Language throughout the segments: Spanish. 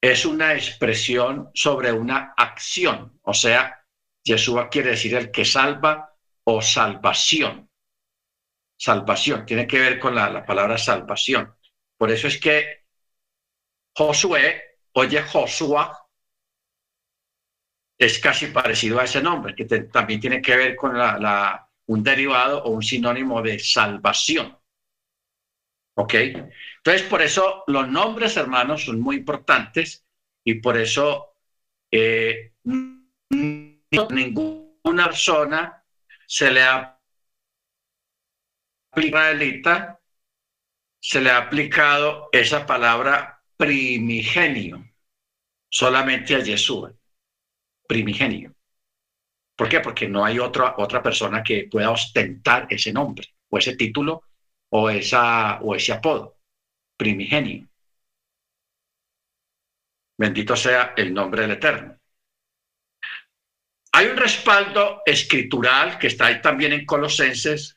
es una expresión sobre una acción, o sea, Yeshua quiere decir el que salva o salvación. Salvación, tiene que ver con la, palabra salvación. Por eso es que Josué, oye Josué, es casi parecido a ese nombre, que también tiene que ver con la, un derivado o un sinónimo de salvación. ¿Ok? Entonces, por eso los nombres, hermanos, son muy importantes y por eso eh, ninguna persona se le ha aplicado, se le ha aplicado esa palabra primigenio solamente a Jesús, primigenio. ¿Por qué? Porque no hay otra, otra persona que pueda ostentar ese nombre o ese título o, esa, o ese apodo, primigenio. Bendito sea el nombre del Eterno. Hay un respaldo escritural que está ahí también en Colosenses,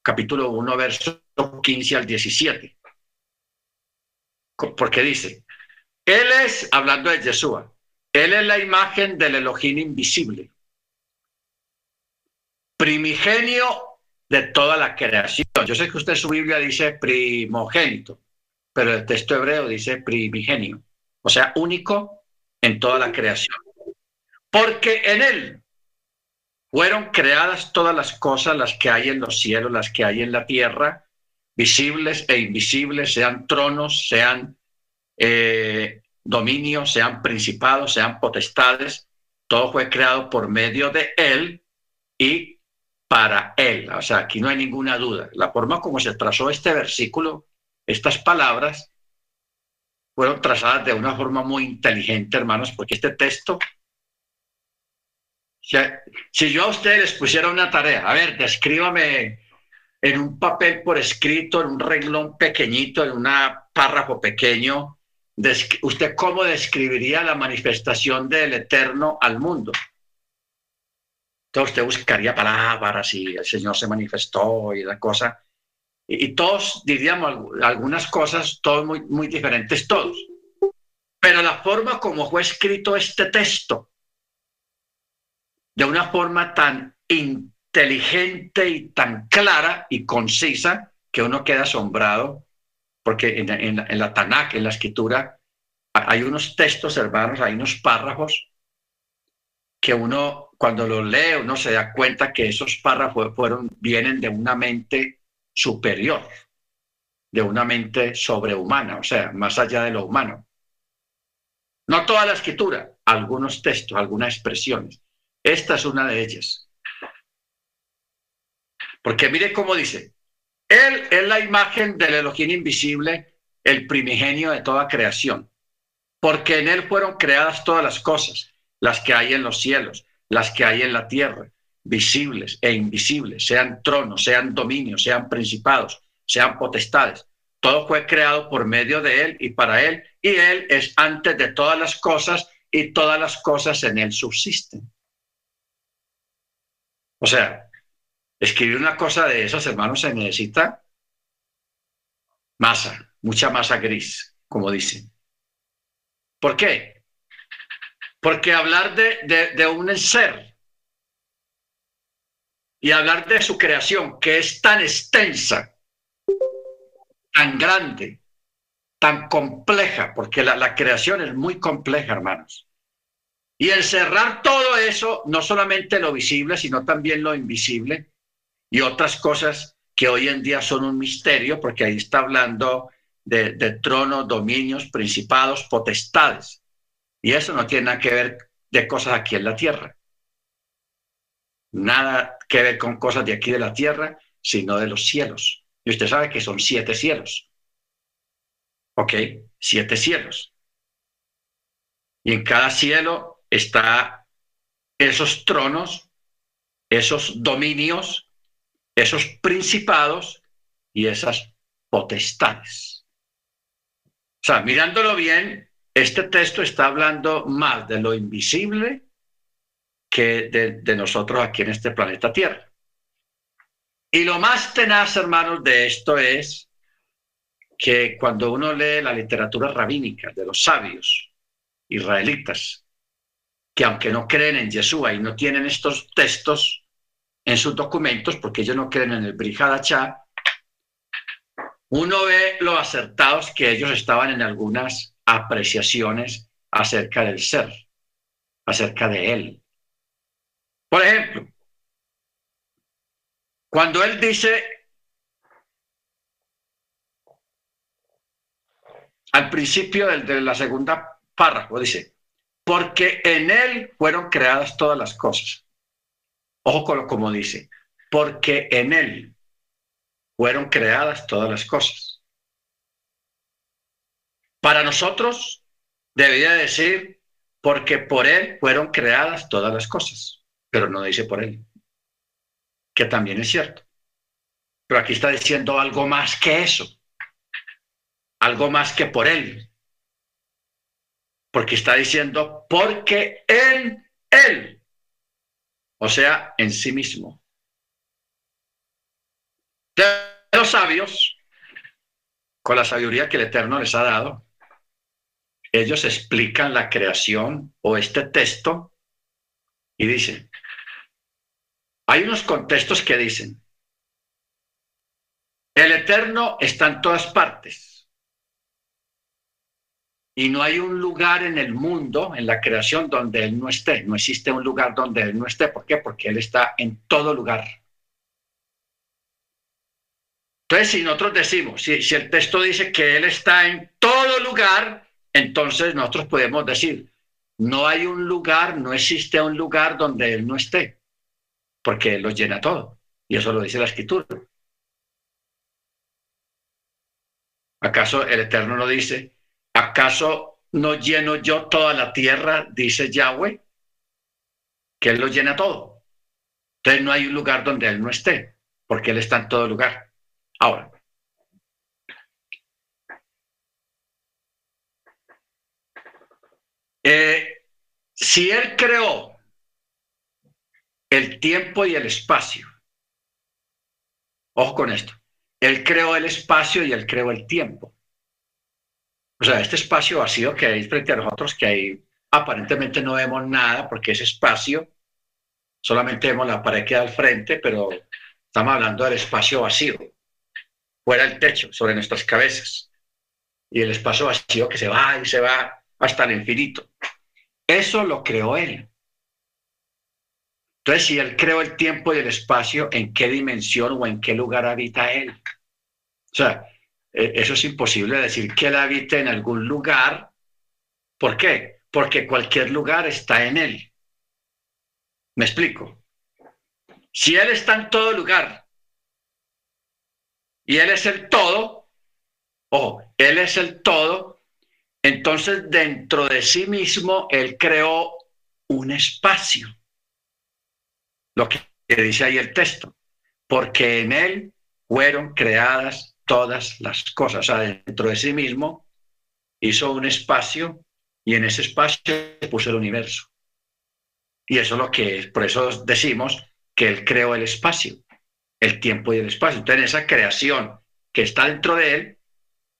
capítulo 1, verso 15 al 17. Porque dice, Él es, hablando de Yeshua, Él es la imagen del Elohim invisible, primigenio de toda la creación. Yo sé que usted en su Biblia dice primogénito, pero el texto hebreo dice primigenio, o sea, único en toda la creación. Porque en él fueron creadas todas las cosas, las que hay en los cielos, las que hay en la tierra, visibles e invisibles, sean tronos, sean eh, dominios, sean principados, sean potestades. Todo fue creado por medio de él y para él. O sea, aquí no hay ninguna duda. La forma como se trazó este versículo, estas palabras, fueron trazadas de una forma muy inteligente, hermanos, porque este texto, si yo a ustedes les pusiera una tarea, a ver, descríbame en un papel por escrito, en un renglón pequeñito, en un párrafo pequeño, ¿usted cómo describiría la manifestación del Eterno al mundo? Entonces usted buscaría palabras y el Señor se manifestó y la cosa. Y, todos diríamos algunas cosas, todos muy, muy diferentes, todos. Pero la forma como fue escrito este texto, de una forma tan inteligente y tan clara y concisa, que uno queda asombrado, porque en, en, en la Tanakh, en la escritura, hay unos textos, hermanos, hay unos párrafos que uno cuando lo lee uno se da cuenta que esos párrafos fueron, vienen de una mente superior, de una mente sobrehumana, o sea, más allá de lo humano. No toda la escritura, algunos textos, algunas expresiones. Esta es una de ellas. Porque mire cómo dice, Él es la imagen del Elohim invisible, el primigenio de toda creación, porque en Él fueron creadas todas las cosas, las que hay en los cielos las que hay en la tierra, visibles e invisibles, sean tronos, sean dominios, sean principados, sean potestades. Todo fue creado por medio de Él y para Él, y Él es antes de todas las cosas y todas las cosas en Él subsisten. O sea, escribir una cosa de esas, hermanos, se necesita masa, mucha masa gris, como dicen. ¿Por qué? Porque hablar de, un ser y hablar de su creación, que es tan extensa, tan grande, tan compleja, porque la, la creación es muy compleja, hermanos. Y encerrar todo eso, no solamente lo visible, sino también lo invisible y otras cosas que hoy en día son un misterio, porque ahí está hablando de, de tronos, dominios, principados, potestades. Y eso no tiene nada que ver de cosas aquí en la tierra. Nada que ver con cosas de aquí de la tierra, sino de los cielos. Y usted sabe que son siete cielos. ¿Ok? Siete cielos. Y en cada cielo está esos tronos, esos dominios, esos principados y esas potestades. O sea, mirándolo bien, este texto está hablando más de lo invisible que de, nosotros aquí en este planeta Tierra. Y lo más tenaz, hermanos, de esto es que cuando uno lee la literatura rabínica de los sabios, israelitas, que aunque no creen en Yeshua y no tienen estos textos en sus documentos, porque ellos no creen en el Brihadachá, uno ve lo acertados que ellos estaban en algunas apreciaciones acerca del ser, acerca de él. Por ejemplo, cuando él dice al principio de la segunda párrafo, dice, porque en él fueron creadas todas las cosas. Ojo con lo como dice, porque en él fueron creadas todas las cosas. Para nosotros debería decir, porque por Él fueron creadas todas las cosas, pero no dice por Él, que también es cierto. Pero aquí está diciendo algo más que eso, algo más que por Él, porque está diciendo, porque en Él, o sea, en sí mismo los sabios, con la sabiduría que el Eterno les ha dado, ellos explican la creación o este texto y dicen, hay unos contextos que dicen, el Eterno está en todas partes y no hay un lugar en el mundo, en la creación, donde Él no esté. No existe un lugar donde Él no esté. ¿Por qué? Porque Él está en todo lugar. Entonces, si nosotros decimos, si, el texto dice que Él está en todo lugar, entonces nosotros podemos decir, no hay un lugar, no existe un lugar donde Él no esté, porque lo llena todo. Y eso lo dice la Escritura. ¿Acaso el Eterno no dice, acaso no lleno yo toda la tierra, dice Yahweh, que Él lo llena todo? Entonces no hay un lugar donde Él no esté, porque Él está en todo lugar. Ahora, eh, si Él creó el tiempo y el espacio, ojo con esto, Él creó el espacio y Él creó el tiempo. O sea, este espacio vacío que hay frente a nosotros, que ahí aparentemente no vemos nada porque ese espacio, solamente vemos la pared que da al frente, pero estamos hablando del espacio vacío fuera el techo, sobre nuestras cabezas, y el espacio vacío que se va y se va hasta el infinito. Eso lo creó Él. Entonces, si Él creó el tiempo y el espacio, ¿en qué dimensión o en qué lugar habita Él? O sea, e, eso es imposible decir que Él habite en algún lugar. ¿Por qué? Porque cualquier lugar está en Él. ¿Me explico? Si Él está en todo lugar, y Él es el todo, ojo, Él es el todo, entonces dentro de sí mismo Él creó un espacio. Lo que dice ahí el texto, porque en Él fueron creadas todas las cosas, dentro de sí mismo hizo un espacio y en ese espacio puso el universo. Y eso es lo que es, por eso decimos que Él creó el espacio el tiempo y el espacio. Entonces, esa creación que está dentro de él,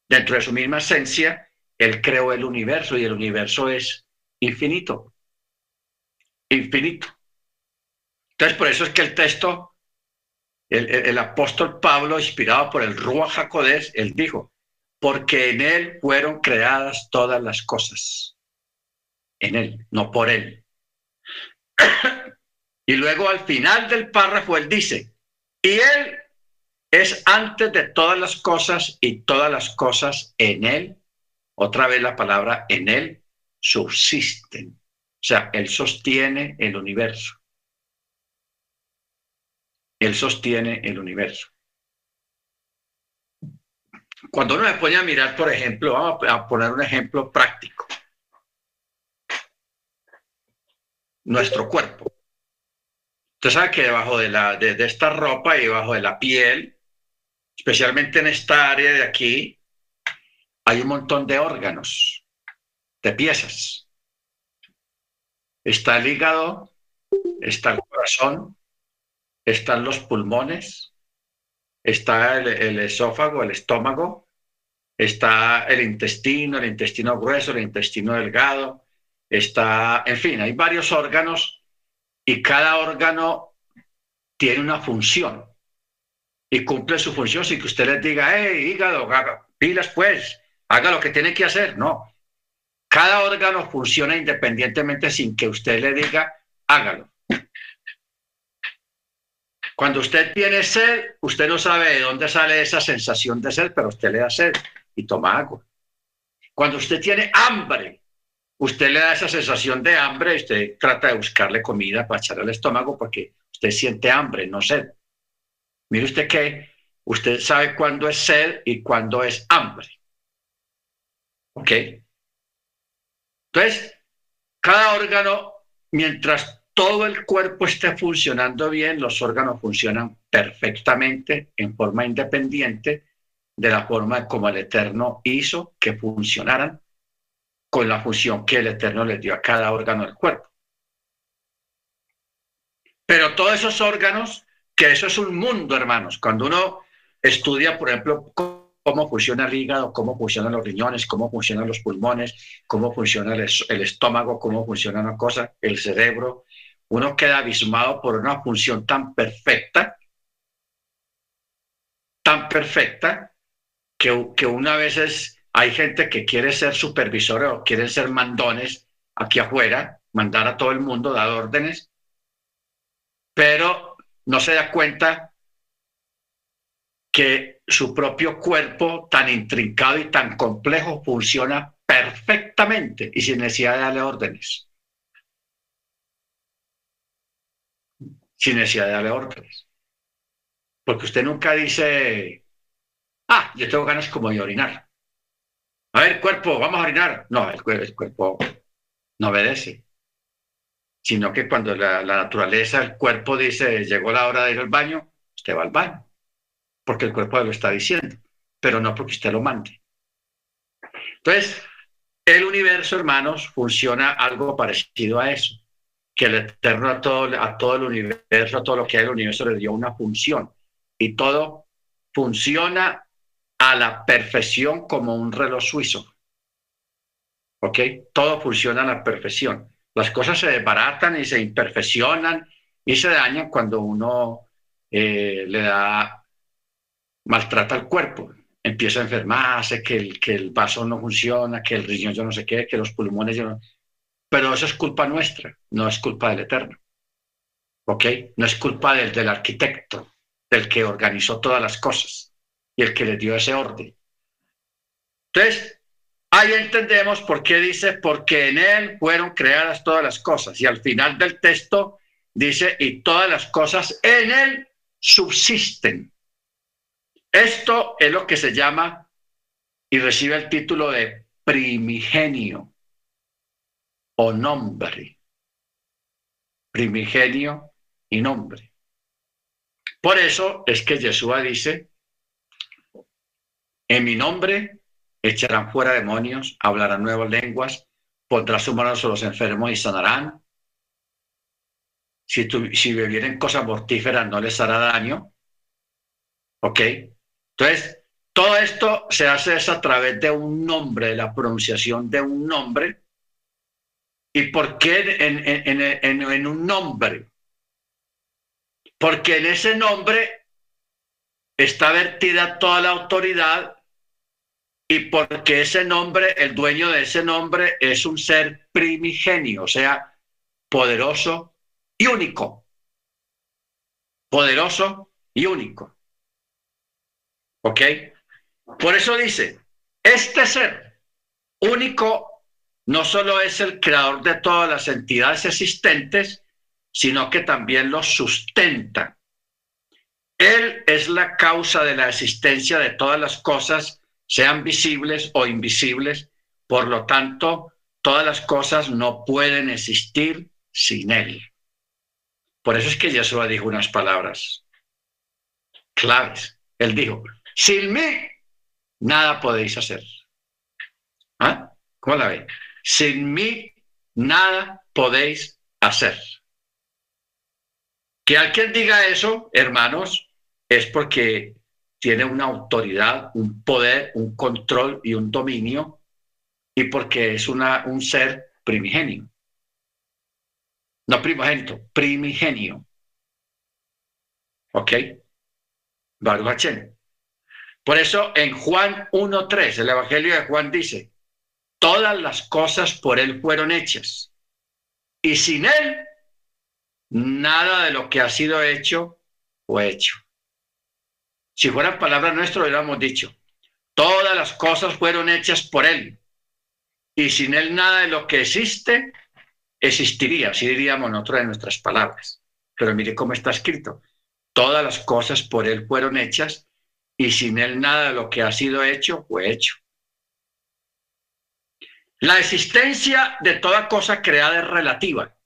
dentro de su misma esencia, él creó el universo y el universo es infinito. Infinito. Entonces, por eso es que el texto, el, apóstol Pablo, inspirado por el Ruach HaKodesh, él dijo, porque en él fueron creadas todas las cosas. En él, no por él. y luego al final del párrafo él dice, y Él es antes de todas las cosas y todas las cosas en Él, otra vez la palabra en Él, subsisten. O sea, Él sostiene el universo. Él sostiene el universo. Cuando uno me pone a mirar, por ejemplo, vamos a poner un ejemplo práctico. Nuestro cuerpo. Usted sabe que debajo de, la, de, esta ropa y debajo de la piel, especialmente en esta área de aquí, hay un montón de órganos, de piezas. Está el hígado, está el corazón, están los pulmones, está el, esófago, el estómago, está el intestino, el intestino grueso, el intestino delgado, está, en fin, hay varios órganos y cada órgano tiene una función y cumple su función sin que usted les diga, hey, hígado, pilas pues, haga lo que tiene que hacer. No. Cada órgano funciona independientemente sin que usted le diga, hágalo. Cuando usted tiene sed, usted no sabe de dónde sale esa sensación de sed, pero usted le da sed y toma agua. Cuando usted tiene hambre, usted le da esa sensación de hambre y usted trata de buscarle comida para echarle al estómago porque usted siente hambre, no sed. Mire usted que usted sabe cuándo es sed y cuándo es hambre. ¿Ok? Entonces, cada órgano, mientras todo el cuerpo esté funcionando bien, los órganos funcionan perfectamente en forma independiente de la forma como el Eterno hizo que funcionaran con la función que el Eterno les dio a cada órgano del cuerpo. Pero todos esos órganos, que eso es un mundo, hermanos, cuando uno estudia, por ejemplo, cómo funciona el hígado, cómo funcionan los riñones, cómo funcionan los pulmones, cómo funciona el, estómago, cómo funciona una cosa, el cerebro, uno queda abismado por una función tan perfecta, tan perfecta, que, que una vez hay gente que quiere ser supervisor o quiere ser mandones aquí afuera, mandar a todo el mundo, dar órdenes, pero no se da cuenta que su propio cuerpo tan intrincado y tan complejo funciona perfectamente y sin necesidad de darle órdenes. sin necesidad de darle órdenes. Porque usted nunca dice, ah, yo tengo ganas como de orinar. A ver, cuerpo, vamos a orinar. No, el, cuerpo no obedece. Sino que cuando la, la naturaleza, el cuerpo dice, llegó la hora de ir al baño, usted va al baño. Porque el cuerpo lo está diciendo, pero no porque usted lo mande. Entonces, el universo, hermanos, funciona algo parecido a eso que el Eterno a todo, a todo el universo, a todo lo que hay en el universo le dio una función. Y todo funciona a la perfección como un reloj suizo. ¿Ok? Todo funciona a la perfección. Las cosas se desbaratan y se imperfeccionan y se dañan cuando uno eh, le da, maltrata al cuerpo. Empieza a enfermarse, que el, que el vaso no funciona, que el riñón yo no sé qué, que los pulmones yo pero eso es culpa nuestra, no es culpa del Eterno. ¿Ok? No es culpa del, del arquitecto, del que organizó todas las cosas y el que le dio ese orden. Entonces, ahí entendemos por qué dice, porque en él fueron creadas todas las cosas. Y al final del texto dice, y todas las cosas en él subsisten. Esto es lo que se llama y recibe el título de primigenio o nombre, primigenio y nombre. Por eso es que Yeshua dice, en mi nombre echarán fuera demonios, hablarán nuevas lenguas, pondrán sus manos a los enfermos y sanarán. Si, si bebieren cosas mortíferas no les hará daño. ¿Ok? Entonces, todo esto se hace a través de un nombre, de la pronunciación de un nombre ¿Y por qué en, un nombre? Porque en ese nombre está vertida toda la autoridad y porque ese nombre, el dueño de ese nombre es un ser primigenio, o sea, poderoso y único. Poderoso y único. ¿Ok? Por eso dice, este ser único no solo es el creador de todas las entidades existentes, sino que también los sustenta. Él es la causa de la existencia de todas las cosas, sean visibles o invisibles. Por lo tanto, todas las cosas no pueden existir sin Él. Por eso es que Yeshua dijo unas palabras claves. Él dijo, sin mí, nada podéis hacer. ¿Ah? ¿Cómo la ve? Sin mí nada podéis hacer. Que alguien diga eso, hermanos, es porque tiene una autoridad, un poder, un control y un dominio, y porque es una, un ser primigenio. No primogénito, primigenio. ¿Ok? Baruch Por eso en Juan 1.3, el Evangelio de Juan dice, todas las cosas por él fueron hechas. Y sin él, nada de lo que ha sido hecho fue hecho. Si fueran palabras nuestras, hubiéramos dicho, todas las cosas fueron hechas por él. Y sin él, nada de lo que existe existiría, así diríamos nosotros de nuestras palabras. Pero mire cómo está escrito. Todas las cosas por él fueron hechas y sin él nada de lo que ha sido hecho fue hecho. La existencia de toda cosa creada es relativa.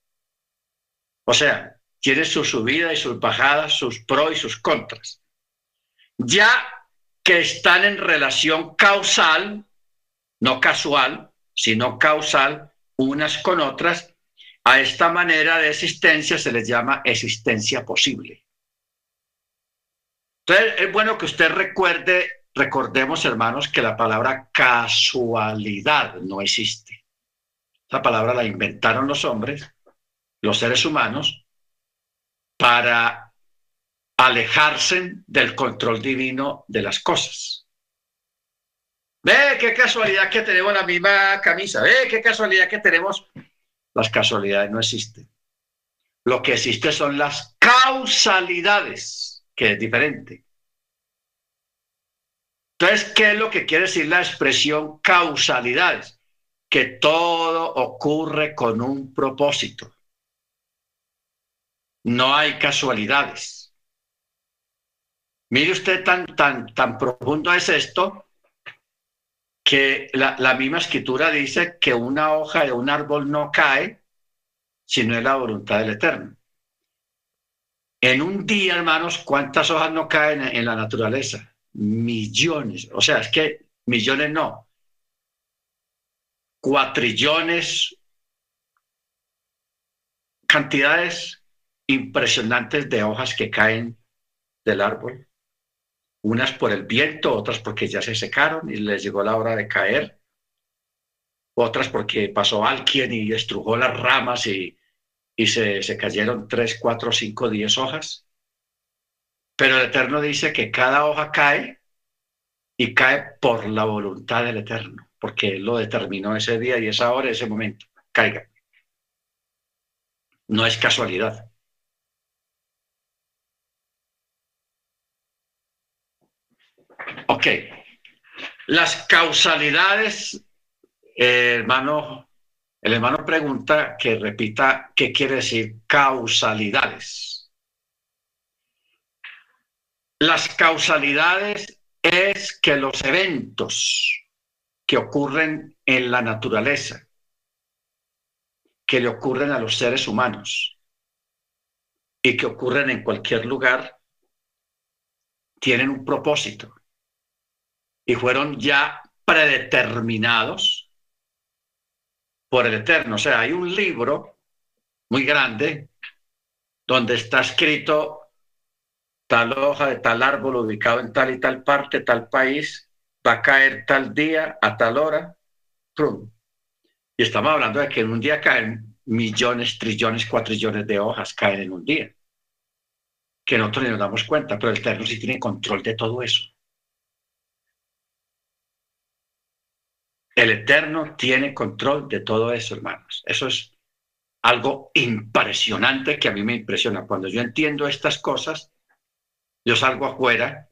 O sea, tiene su subida y sus bajadas, sus pros y sus contras. Ya que están en relación causal, no casual, sino causal, unas con otras, a esta manera de existencia se les llama existencia posible. Entonces, es bueno que usted recuerde, recordemos, hermanos, que la palabra casualidad no existe. Esa palabra la inventaron los hombres, los seres humanos, para alejarse del control divino de las cosas. Ve qué casualidad que tenemos la misma camisa, ve qué casualidad que tenemos. Las casualidades no existen. Lo que existe son las causalidades que es diferente. Entonces, ¿qué es lo que quiere decir la expresión causalidades? Que todo ocurre con un propósito. No hay casualidades. Mire usted tan, tan, tan profundo es esto que la, la misma escritura dice que una hoja de un árbol no cae si no es la voluntad del Eterno. En un día, hermanos, ¿cuántas hojas no caen en la naturaleza? Millones. O sea, es que millones no. Cuatrillones. Cantidades impresionantes de hojas que caen del árbol. Unas por el viento, otras porque ya se secaron y les llegó la hora de caer. Otras porque pasó alguien y estrujó las ramas y y se, cayeron tres, cuatro, cinco, diez hojas. Pero el Eterno dice que cada hoja cae y cae por la voluntad del Eterno, porque Él lo determinó ese día y esa hora, ese momento. Caiga. No es casualidad. Ok. Las causalidades, hermano el hermano pregunta que repita qué quiere decir causalidades. Las causalidades es que los eventos que ocurren en la naturaleza, que le ocurren a los seres humanos y que ocurren en cualquier lugar, tienen un propósito y fueron ya predeterminados por el Eterno. O sea, hay un libro muy grande donde está escrito tal hoja de tal árbol ubicado en tal y tal parte, tal país, va a caer tal día, a tal hora. Y estamos hablando de que en un día caen millones, trillones, cuatrillones de hojas, caen en un día. Que nosotros ni nos damos cuenta, pero el Eterno sí tiene control de todo eso. El Eterno tiene control de todo eso, hermanos. Eso es algo impresionante que a mí me impresiona. Cuando yo entiendo estas cosas, yo salgo afuera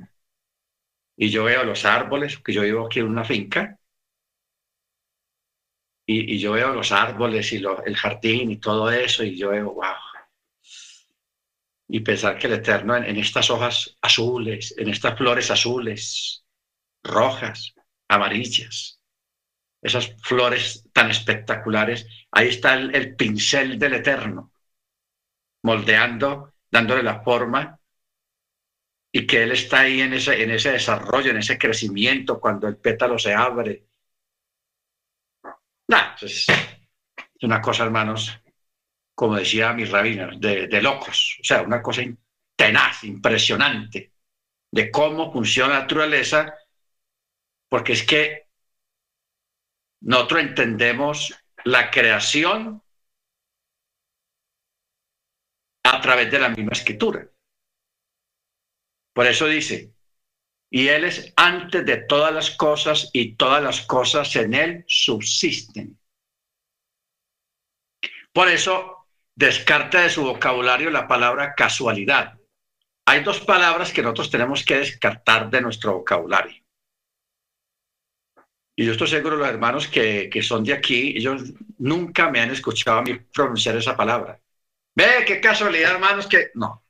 y yo veo los árboles, que yo vivo aquí en una finca, y, yo veo los árboles y el jardín y todo eso, y yo veo, wow. Y pensar que el Eterno en estas hojas azules, en estas flores azules, rojas, amarillas, esas flores tan espectaculares, ahí está el, pincel del Eterno, moldeando, dándole la forma, y que Él está ahí en ese, en ese desarrollo, en ese crecimiento, cuando el pétalo se abre. Nah, es, una cosa, hermanos, como decía mi rabino, de, de locos, o sea, una cosa tenaz, impresionante, de cómo funciona la naturaleza, porque es que nosotros entendemos la creación a través de la misma escritura. Por eso dice, y Él es antes de todas las cosas y todas las cosas en Él subsisten. Por eso descarta de su vocabulario la palabra casualidad. Hay dos palabras que nosotros tenemos que descartar de nuestro vocabulario. Y yo estoy seguro, los hermanos que, que son de aquí, ellos nunca me han escuchado a mí pronunciar esa palabra. Ve, qué casualidad, hermanos, que no.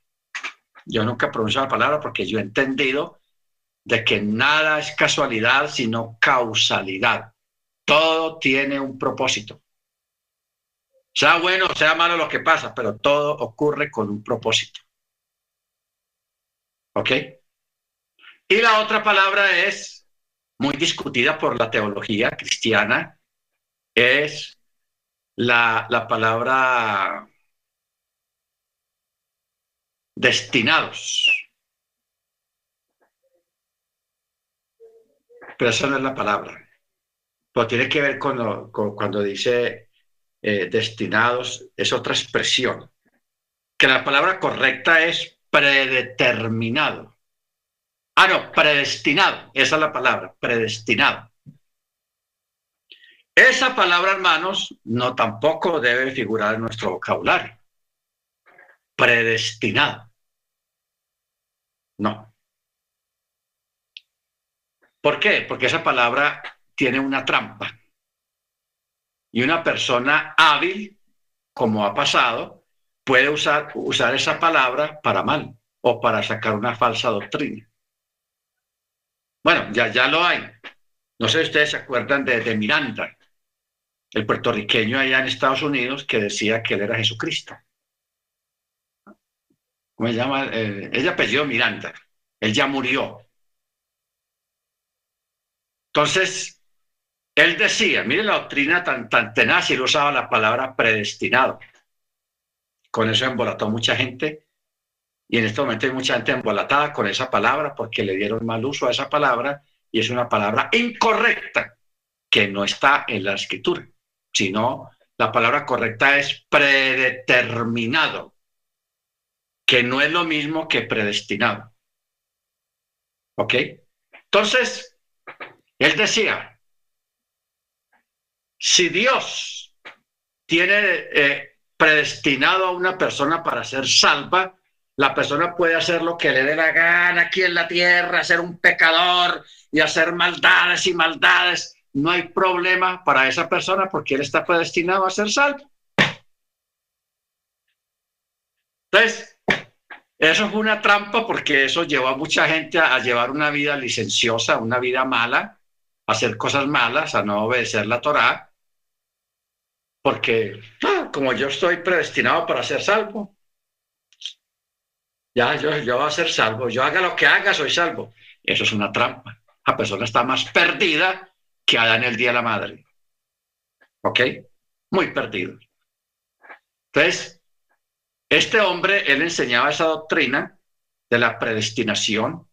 Yo nunca pronuncio la palabra porque yo he entendido de que nada es casualidad, sino causalidad. Todo tiene un propósito. Sea bueno sea malo lo que pasa, pero todo ocurre con un propósito. ¿Ok? Y la otra palabra es muy discutida por la teología cristiana, es la, la palabra destinados. Pero esa no es la palabra. Pero tiene que ver con, cuando dice eh, destinados, es otra expresión. Que la palabra correcta es predeterminado. Ah, no, predestinado. Esa es la palabra, predestinado. Esa palabra, hermanos, no tampoco debe figurar en nuestro vocabulario. Predestinado. No. ¿Por qué? Porque esa palabra tiene una trampa. Y una persona hábil, como ha pasado, puede usar, usar esa palabra para mal o para sacar una falsa doctrina. Bueno, ya, ya lo hay. No sé si ustedes se acuerdan de, Miranda, el puertorriqueño allá en Estados Unidos que decía que él era Jesucristo. ¿Cómo se llama? Eh, ella apellido Miranda. Él ya murió. Entonces, él decía, mire la doctrina tan, tan tenaz y él usaba la palabra predestinado. Con eso embolató mucha gente y en este momento hay mucha gente embolatada con esa palabra porque le dieron mal uso a esa palabra y es una palabra incorrecta que no está en la escritura, sino la palabra correcta es predeterminado, que no es lo mismo que predestinado. ¿Ok? Entonces, él decía, si Dios tiene eh, predestinado a una persona para ser salva, la persona puede hacer lo que le dé la gana aquí en la tierra, ser un pecador y hacer maldades y maldades. No hay problema para esa persona porque él está predestinado a ser salvo. Entonces, eso fue una trampa porque eso llevó a mucha gente a, llevar una vida licenciosa, una vida mala, a hacer cosas malas, a no obedecer la Torá, porque ah, como yo estoy predestinado para ser salvo, ya yo, yo voy a ser salvo, yo haga lo que haga, soy salvo. Eso es una trampa. La persona está más perdida que en el Día de la Madre. ¿Ok? Muy perdido. Entonces, este hombre, él enseñaba esa doctrina de la predestinación.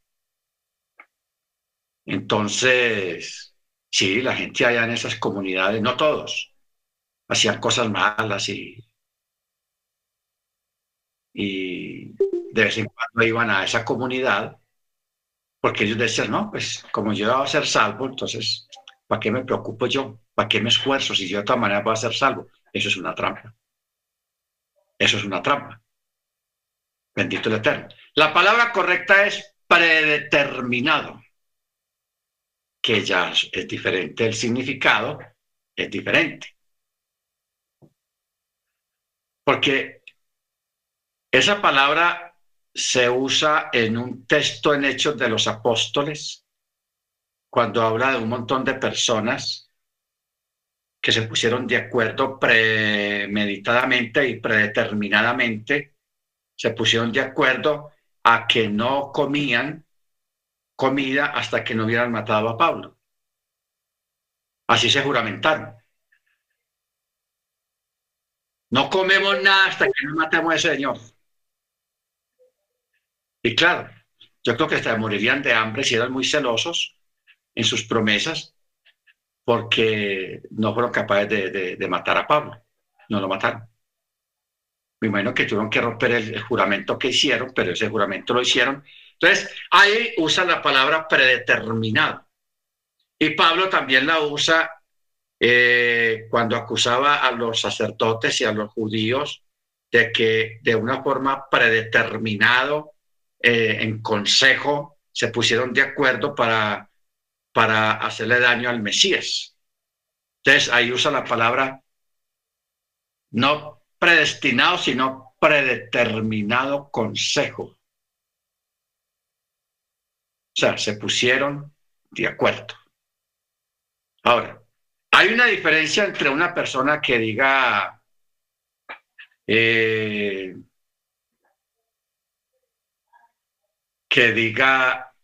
Entonces, sí, la gente allá en esas comunidades, no todos, hacían cosas malas y, y de vez en cuando iban a esa comunidad porque ellos decían, no, pues como yo voy a ser salvo, entonces, ¿para qué me preocupo yo? ¿Para qué me esfuerzo si yo de todas maneras voy a ser salvo? Eso es una trampa. Eso es una trampa. Bendito el Eterno. La palabra correcta es predeterminado, que ya es diferente, el significado es diferente. Porque esa palabra se usa en un texto en Hechos de los Apóstoles, cuando habla de un montón de personas que se pusieron de acuerdo premeditadamente y predeterminadamente, se pusieron de acuerdo a que no comían comida hasta que no hubieran matado a Pablo. Así se juramentaron. No comemos nada hasta que no matemos a ese señor. Y claro, yo creo que hasta morirían de hambre si eran muy celosos en sus promesas porque no fueron capaces de, matar a Pablo, no lo mataron. Me imagino que tuvieron que romper el, juramento que hicieron, pero ese juramento lo hicieron. Entonces, ahí usa la palabra predeterminado. Y Pablo también la usa eh, cuando acusaba a los sacerdotes y a los judíos de que de una forma predeterminado, eh, en consejo, se pusieron de acuerdo para para hacerle daño al Mesías. Entonces ahí usa la palabra no predestinado, sino predeterminado consejo. O sea, se pusieron de acuerdo. Ahora, hay una diferencia entre una persona que diga, eh, que diga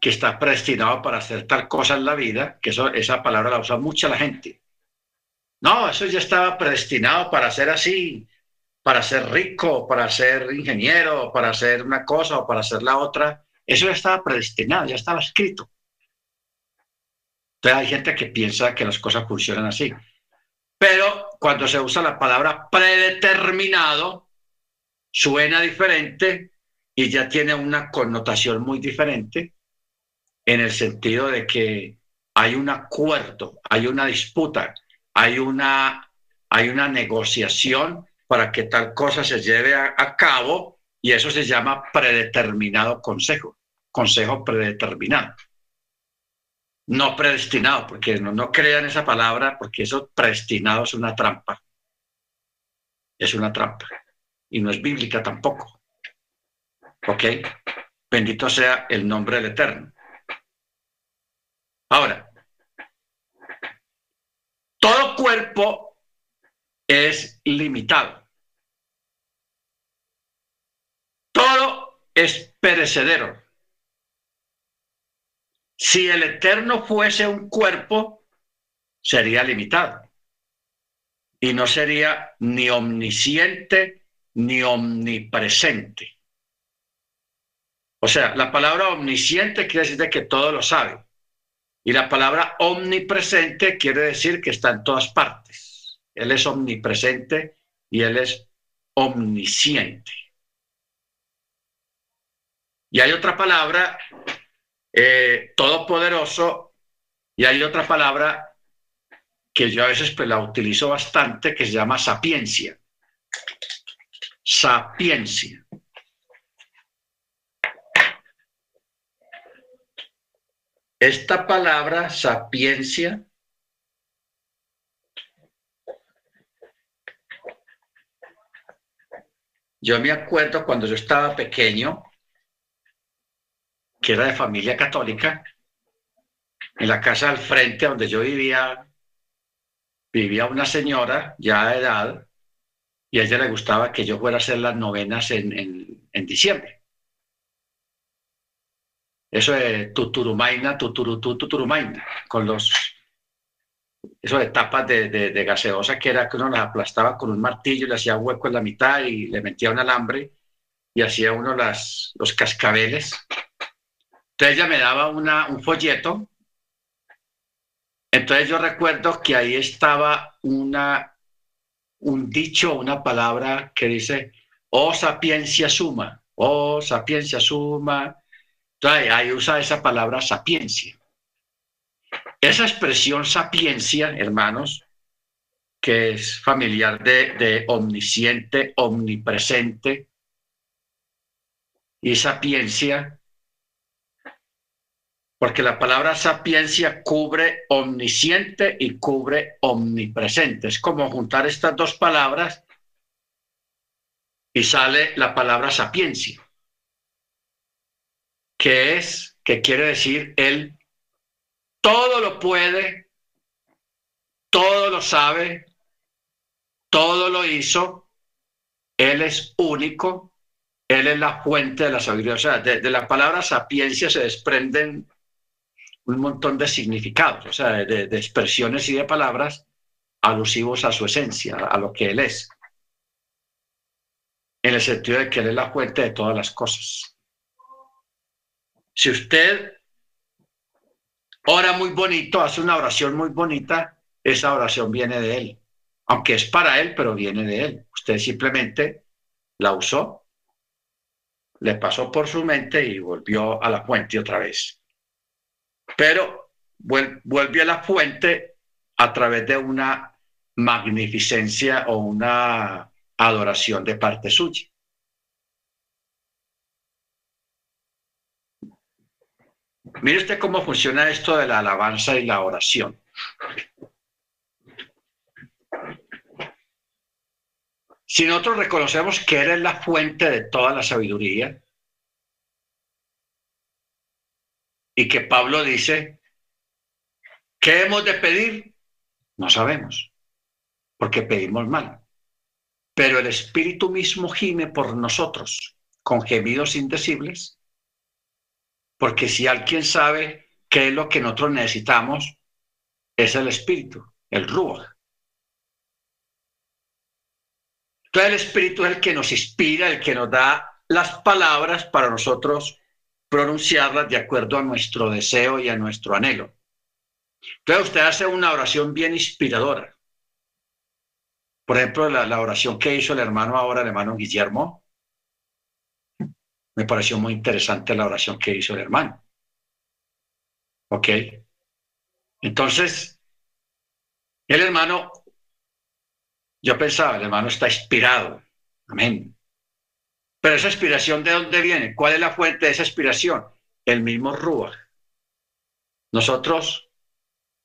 que está predestinado para hacer tal cosa en la vida, que eso, esa palabra la usa mucha la gente. No, eso ya estaba predestinado para ser así, para ser rico, para ser ingeniero, para hacer una cosa o para hacer la otra. Eso ya estaba predestinado, ya estaba escrito. Entonces hay gente que piensa que las cosas funcionan así. Pero cuando se usa la palabra predeterminado, suena diferente y ya tiene una connotación muy diferente en el sentido de que hay un acuerdo, hay una disputa, hay una, hay una negociación para que tal cosa se lleve a, cabo y eso se llama predeterminado consejo, consejo predeterminado. No predestinado, porque no, no crean esa palabra, porque eso predestinado es una trampa. Es una trampa. Y no es bíblica tampoco. ¿Ok? Bendito sea el nombre del Eterno. Ahora, todo cuerpo es limitado. Todo es perecedero. Si el eterno fuese un cuerpo, sería limitado. Y no sería ni omnisciente ni omnipresente. O sea, la palabra omnisciente quiere decir que todo lo sabe. Y la palabra omnipresente quiere decir que está en todas partes. Él es omnipresente y Él es omnisciente. Y hay otra palabra, eh, todopoderoso, y hay otra palabra que yo a veces pues, la utilizo bastante, que se llama sapiencia. Sapiencia. Esta palabra, sapiencia, yo me acuerdo cuando yo estaba pequeño, que era de familia católica, en la casa al frente donde yo vivía, vivía una señora ya de edad y a ella le gustaba que yo fuera a hacer las novenas en, en diciembre. Eso es tuturumaina, tuturutú, tuturumaina, con los, eso de tapas de, de, gaseosa que era que uno las aplastaba con un martillo, le hacía hueco en la mitad y le metía un alambre y hacía uno las, los cascabeles. Entonces ella me daba una, un folleto. Entonces yo recuerdo que ahí estaba una, un dicho, una palabra que dice, oh sapiencia suma, oh sapiencia suma, entonces, ahí usa esa palabra sapiencia. Esa expresión sapiencia, hermanos, que es familiar de, omnisciente, omnipresente, y sapiencia, porque la palabra sapiencia cubre omnisciente y cubre omnipresente. Es como juntar estas dos palabras y sale la palabra sapiencia que es, que quiere decir, Él todo lo puede, todo lo sabe, todo lo hizo, Él es único, Él es la fuente de la sabiduría. O sea, de, la palabra sapiencia se desprenden un montón de significados, o sea, de, de expresiones y de palabras alusivos a su esencia, a lo que Él es, en el sentido de que Él es la fuente de todas las cosas. Si usted ora muy bonito, hace una oración muy bonita, esa oración viene de él. Aunque es para él, pero viene de él. Usted simplemente la usó, le pasó por su mente y volvió a la fuente otra vez. Pero vuelve a la fuente a través de una magnificencia o una adoración de parte suya. Mire usted cómo funciona esto de la alabanza y la oración. Si nosotros reconocemos que Él es la fuente de toda la sabiduría y que Pablo dice, ¿qué hemos de pedir? No sabemos, porque pedimos mal. Pero el Espíritu mismo gime por nosotros con gemidos indecibles porque si alguien sabe qué es lo que nosotros necesitamos, es el espíritu, el ruach. Entonces el espíritu es el que nos inspira, el que nos da las palabras para nosotros pronunciarlas de acuerdo a nuestro deseo y a nuestro anhelo. Entonces usted hace una oración bien inspiradora. Por ejemplo, la, la oración que hizo el hermano ahora, el hermano Guillermo, me pareció muy interesante la oración que hizo el hermano. ¿Ok? Entonces, el hermano, yo pensaba, el hermano está inspirado. Amén. Pero esa inspiración, ¿de dónde viene? ¿Cuál es la fuente de esa inspiración? El mismo Rúa. Nosotros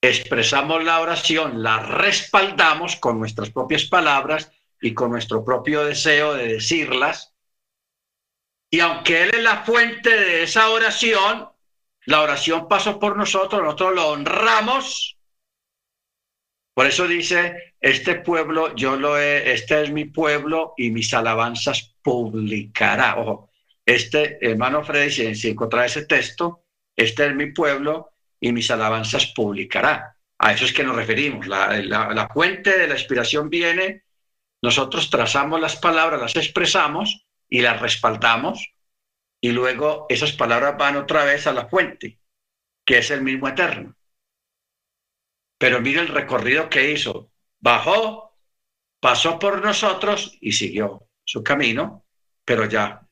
expresamos la oración, la respaldamos con nuestras propias palabras y con nuestro propio deseo de decirlas y aunque Él es la fuente de esa oración, la oración pasó por nosotros, nosotros lo honramos. Por eso dice, este pueblo, yo lo he, este es mi pueblo y mis alabanzas publicará. Ojo, este hermano Freddy, si, si ese texto, este es mi pueblo y mis alabanzas publicará. A eso es que nos referimos. La fuente de la inspiración viene, nosotros trazamos las palabras, las expresamos y las respaldamos y luego esas palabras van otra vez a la fuente, que es el mismo eterno. Pero mire el recorrido que hizo. Bajó, pasó por nosotros y siguió su camino, pero ya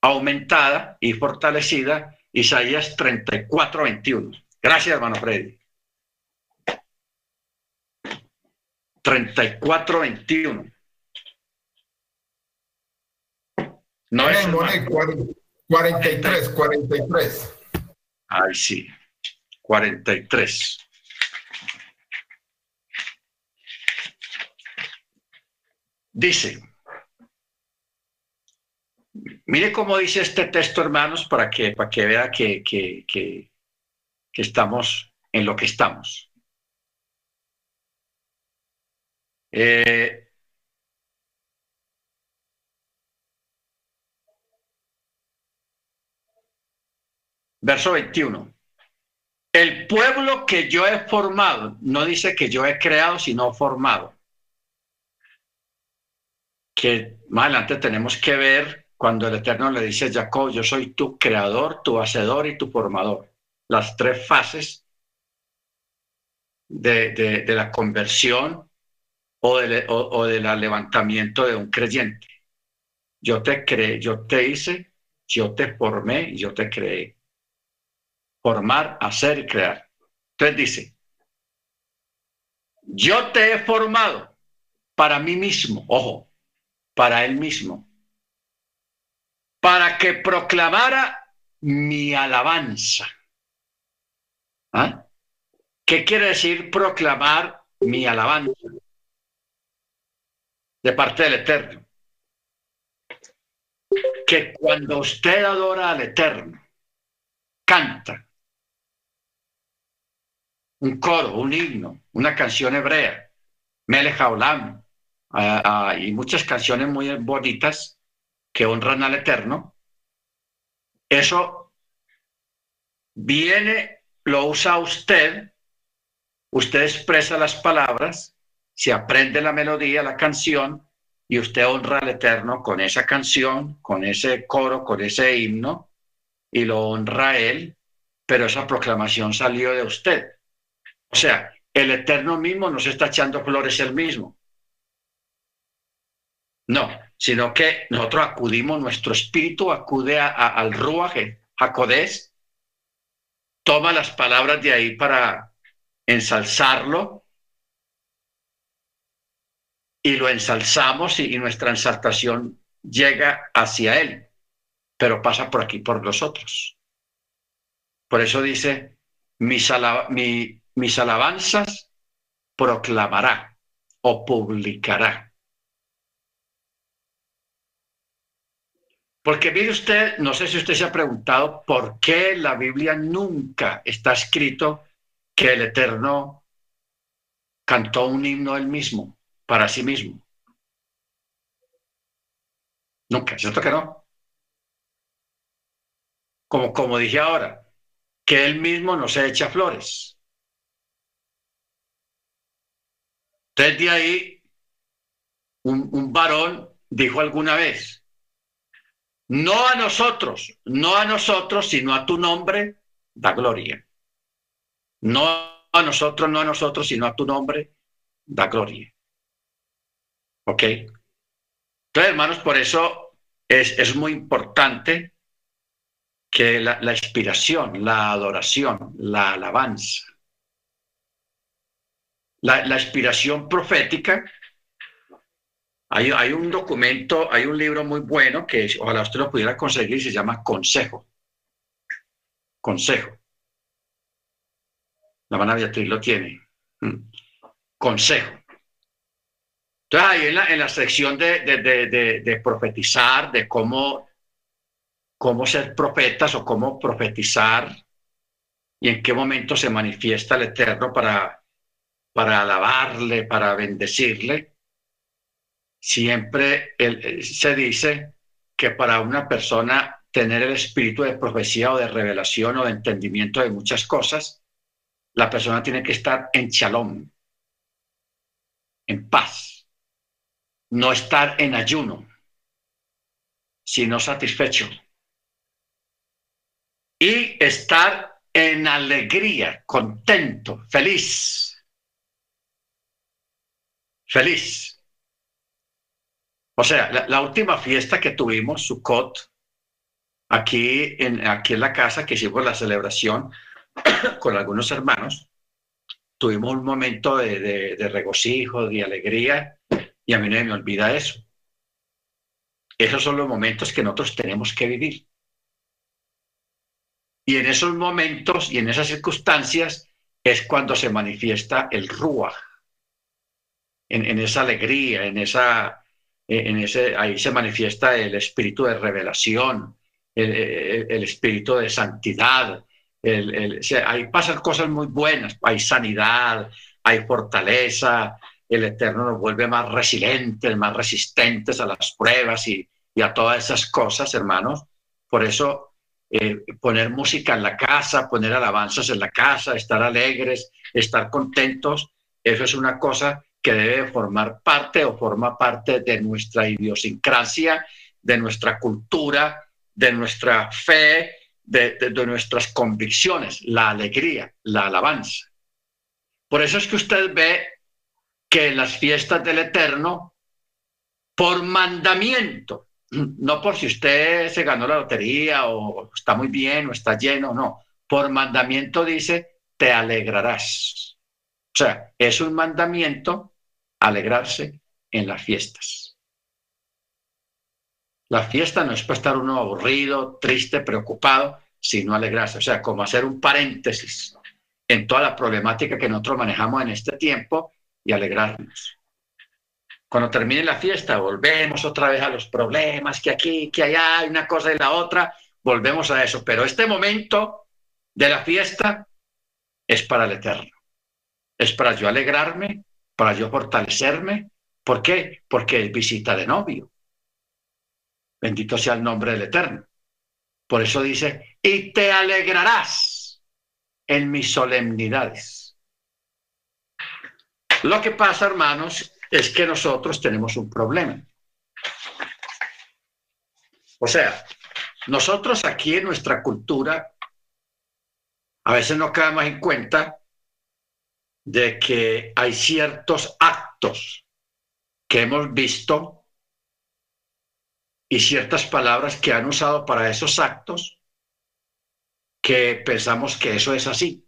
aumentada y fortalecida. Isaías 34, 21. Gracias, hermano Freddy. 34, 21. No es 43, 43. Ay, sí, 43. Dice, mire cómo dice este texto, hermanos, para que, para que vea que, que, que, que estamos en lo que estamos. Eh, Verso 21. El pueblo que yo he formado, no dice que yo he creado, sino formado. Que más adelante tenemos que ver cuando el Eterno le dice a Jacob, yo soy tu creador, tu hacedor y tu formador. Las tres fases de, de, la conversión o, de, o, del levantamiento de un creyente. Yo te creé, yo te hice, yo te formé y yo te creé formar, hacer y crear. Entonces dice, yo te he formado para mí mismo, ojo, para él mismo, para que proclamara mi alabanza. ¿Ah? ¿Qué quiere decir proclamar mi alabanza? De parte del Eterno. Que cuando usted adora al Eterno, canta, un coro, un himno, una canción hebrea, Melech Haolam, ah, ah, y muchas canciones muy bonitas que honran al Eterno, eso viene, lo usa usted, usted expresa las palabras, se aprende la melodía, la canción, y usted honra al Eterno con esa canción, con ese coro, con ese himno, y lo honra Él pero esa proclamación salió de usted. O sea, el Eterno mismo nos está echando flores el mismo. No, sino que nosotros acudimos, nuestro espíritu acude al Ruach, a Codés, toma las palabras de ahí para ensalzarlo y lo ensalzamos y, nuestra ensaltación llega hacia Él, pero pasa por aquí, por nosotros. Por eso dice, mis, mis alabanzas proclamará o publicará. Porque mire usted, no sé si usted se ha preguntado por qué la Biblia nunca está escrito que el Eterno cantó un himno él mismo, para sí mismo. Nunca, ¿cierto que no? Como, como dije ahora, que él mismo no se echa flores. Entonces de ahí, un, un varón dijo alguna vez, no a nosotros, no a nosotros, sino a tu nombre, da gloria. No a nosotros, no a nosotros, sino a tu nombre, da gloria. ¿Ok? Entonces, hermanos, por eso es, muy importante que la, inspiración, la adoración, la alabanza, la, inspiración profética hay, un documento, hay un libro muy bueno que ojalá usted lo pudiera conseguir, se llama Consejo. Consejo. La hermana Beatriz lo tiene. Mm. Consejo. Entonces ahí en la, en la sección de, de, profetizar, de cómo, cómo ser profetas o cómo profetizar y en qué momento se manifiesta el Eterno para, para alabarle, para bendecirle, siempre eh, se dice que para una persona tener el espíritu de profecía o de revelación o de entendimiento de muchas cosas, la persona tiene que estar en shalom, en paz, no estar en ayuno, sino satisfecho. Y estar en alegría, contento, feliz. Feliz. O sea, la, última fiesta que tuvimos, Sukkot, aquí en, aquí en la casa, que hicimos la celebración con algunos hermanos, tuvimos un momento de, regocijo, de alegría, y a mí no me olvida eso. Esos son los momentos que nosotros tenemos que vivir. Y en esos momentos y en esas circunstancias es cuando se manifiesta el Ruach, en esa alegría, en esa eh, en ese, ahí se manifiesta el espíritu de revelación, el, espíritu de santidad. ahí pasan cosas muy buenas, hay sanidad, hay fortaleza, el Eterno nos vuelve más resilientes, más resistentes a las pruebas y, a todas esas cosas, hermanos. Por eso eh, poner música en la casa, poner alabanzas en la casa, estar alegres, estar contentos, eso es una cosa que debe formar parte o forma parte de nuestra idiosincrasia, de nuestra cultura, de nuestra fe, de, nuestras convicciones, la alegría, la alabanza. Por eso es que usted ve que en las fiestas del Eterno, por mandamiento, no por si usted se ganó la lotería o está muy bien o está lleno, no, por mandamiento dice, te alegrarás. O sea, es un mandamiento alegrarse en las fiestas. La fiesta no es para estar uno aburrido, triste, preocupado, sino alegrarse. O sea, como hacer un paréntesis en toda la problemática que nosotros manejamos en este tiempo y alegrarnos. Cuando termine la fiesta, volvemos otra vez a los problemas, que aquí, que allá, una cosa y la otra, volvemos a eso. Pero este momento de la fiesta es para el eterno. Es para yo alegrarme para yo fortalecerme. ¿Por qué? Porque es visita de novio. Bendito sea el nombre del Eterno. Por eso dice, y te alegrarás en mis solemnidades. Lo que pasa, hermanos, es que nosotros tenemos un problema. O sea, nosotros aquí en nuestra cultura a veces no quedamos en cuenta de que hay ciertos actos que hemos visto y ciertas palabras que han usado para esos actos que pensamos que eso es así.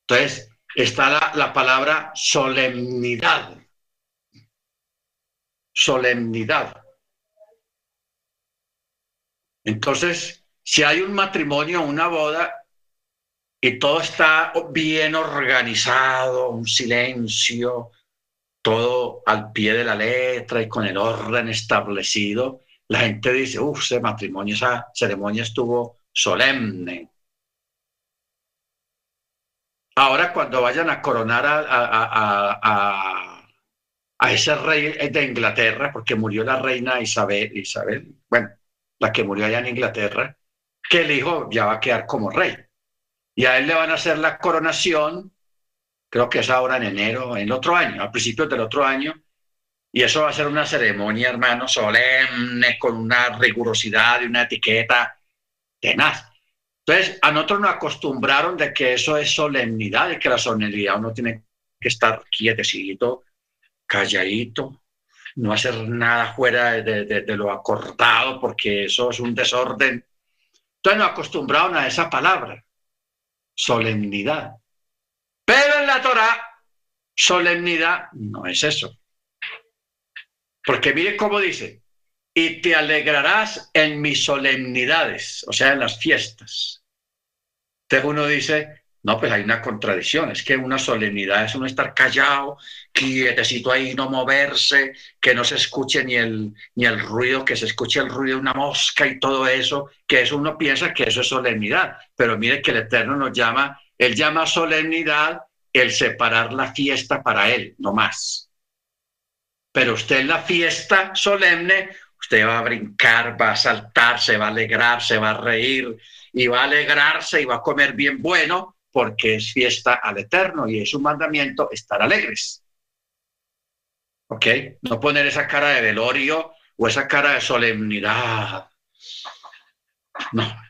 Entonces, está la, la palabra solemnidad. Solemnidad. Entonces, si hay un matrimonio, una boda, y todo está bien organizado, un silencio, todo al pie de la letra y con el orden establecido, la gente dice, uff, ese matrimonio, esa ceremonia estuvo solemne. Ahora cuando vayan a coronar a, ese rey de Inglaterra, porque murió la reina Isabel, Isabel, bueno, la que murió allá en Inglaterra, que el hijo ya va a quedar como rey. Y a él le van a hacer la coronación, creo que es ahora en enero, en el otro año, a principios del otro año, y eso va a ser una ceremonia, hermano, solemne, con una rigurosidad y una etiqueta tenaz. Entonces, a nosotros nos acostumbraron de que eso es solemnidad, de que la solemnidad uno tiene que estar quietecito, calladito, no hacer nada fuera de, de, lo acordado, porque eso es un desorden. Entonces nos acostumbraron a esa palabra, solemnidad. Pero en la Torah, solemnidad no es eso. Porque mire cómo dice, y te alegrarás en mis solemnidades, o sea, en las fiestas. Entonces uno dice, no, pues hay una contradicción, es que una solemnidad es uno estar callado, quietecito ahí, no moverse, que no se escuche ni el, ni el ruido, que se escuche el ruido de una mosca y todo eso, que eso uno piensa que eso es solemnidad, pero mire que el Eterno nos llama, Él llama solemnidad el separar la fiesta para Él, no más. Pero usted en la fiesta solemne, usted va a brincar, va a saltar, se va a alegrar, se va a reír y va a alegrarse y va a comer bien bueno porque es fiesta al Eterno y es un mandamiento estar alegres. ¿Ok? No poner esa cara de velorio o esa cara de solemnidad. No.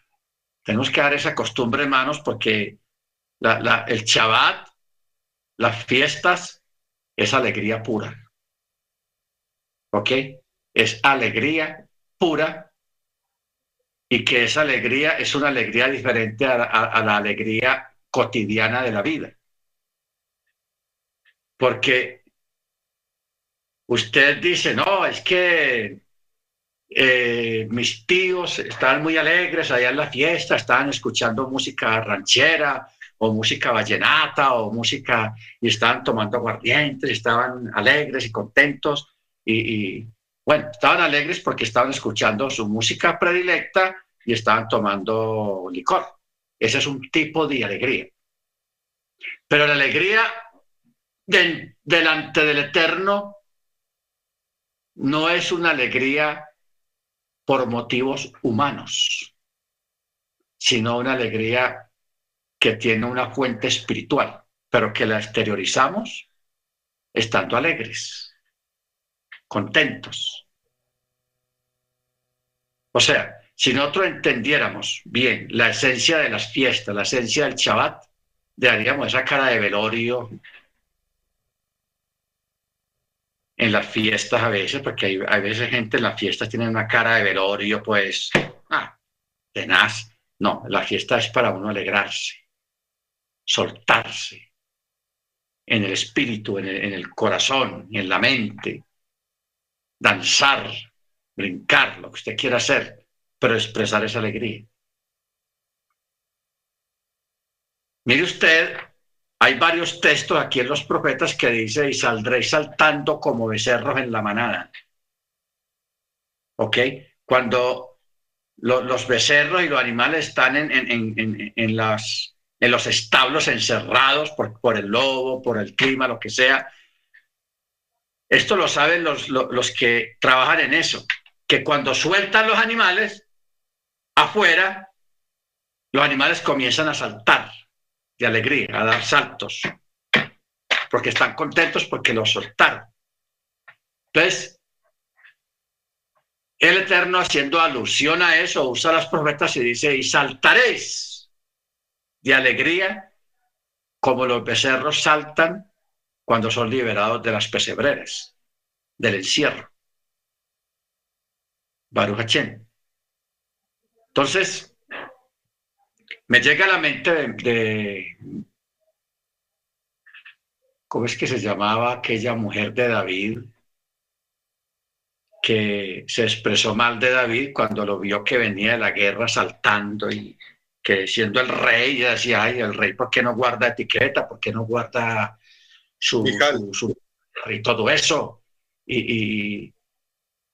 Tenemos que dar esa costumbre, hermanos, porque el Shabbat, las fiestas, es alegría pura. ¿Ok? Es alegría pura y que esa alegría es una alegría diferente a la alegría cotidiana de la vida. Porque usted dice, no, es que eh, mis tíos estaban muy alegres allá en la fiesta, estaban escuchando música ranchera o música vallenata o música y estaban tomando aguardientes, estaban alegres y contentos y, bueno, estaban alegres porque estaban escuchando su música predilecta y estaban tomando licor. Ese es un tipo de alegría. Pero la alegría delante del Eterno no es una alegría por motivos humanos, sino una alegría que tiene una fuente espiritual, pero que la exteriorizamos estando alegres, contentos. O sea, si nosotros entendiéramos bien la esencia de las fiestas, la esencia del Shabbat, daríamos esa cara de velorio en las fiestas a veces, porque hay, a veces gente en las fiestas tiene una cara de velorio, pues, ah, tenaz. No, la fiesta es para uno alegrarse, soltarse en el espíritu, en el, en el corazón, en la mente, danzar, brincar, lo que usted quiera hacer pero expresar esa alegría. Mire usted, hay varios textos aquí en los profetas que dice, y saldréis saltando como becerros en la manada. ¿Ok? Cuando los becerros y los animales están en, en, en, en los establos encerrados por, por, el lobo, por el clima, lo que sea. Esto lo saben los, los que trabajan en eso, que cuando sueltan los animales, afuera, los animales comienzan a saltar de alegría, a dar saltos, porque están contentos porque los soltaron. Entonces, el Eterno haciendo alusión a eso, usa las profetas y dice, y saltaréis de alegría como los becerros saltan cuando son liberados de las pesebreres, del encierro. Baruch Entonces, me llega a la mente de, ¿cómo es que se llamaba aquella mujer de David? que se expresó mal de David cuando lo vio que venía de la guerra saltando y que siendo el rey, decía, ay, el rey, ¿por qué no guarda etiqueta? ¿Por qué no guarda su, su, y todo eso? Y, y,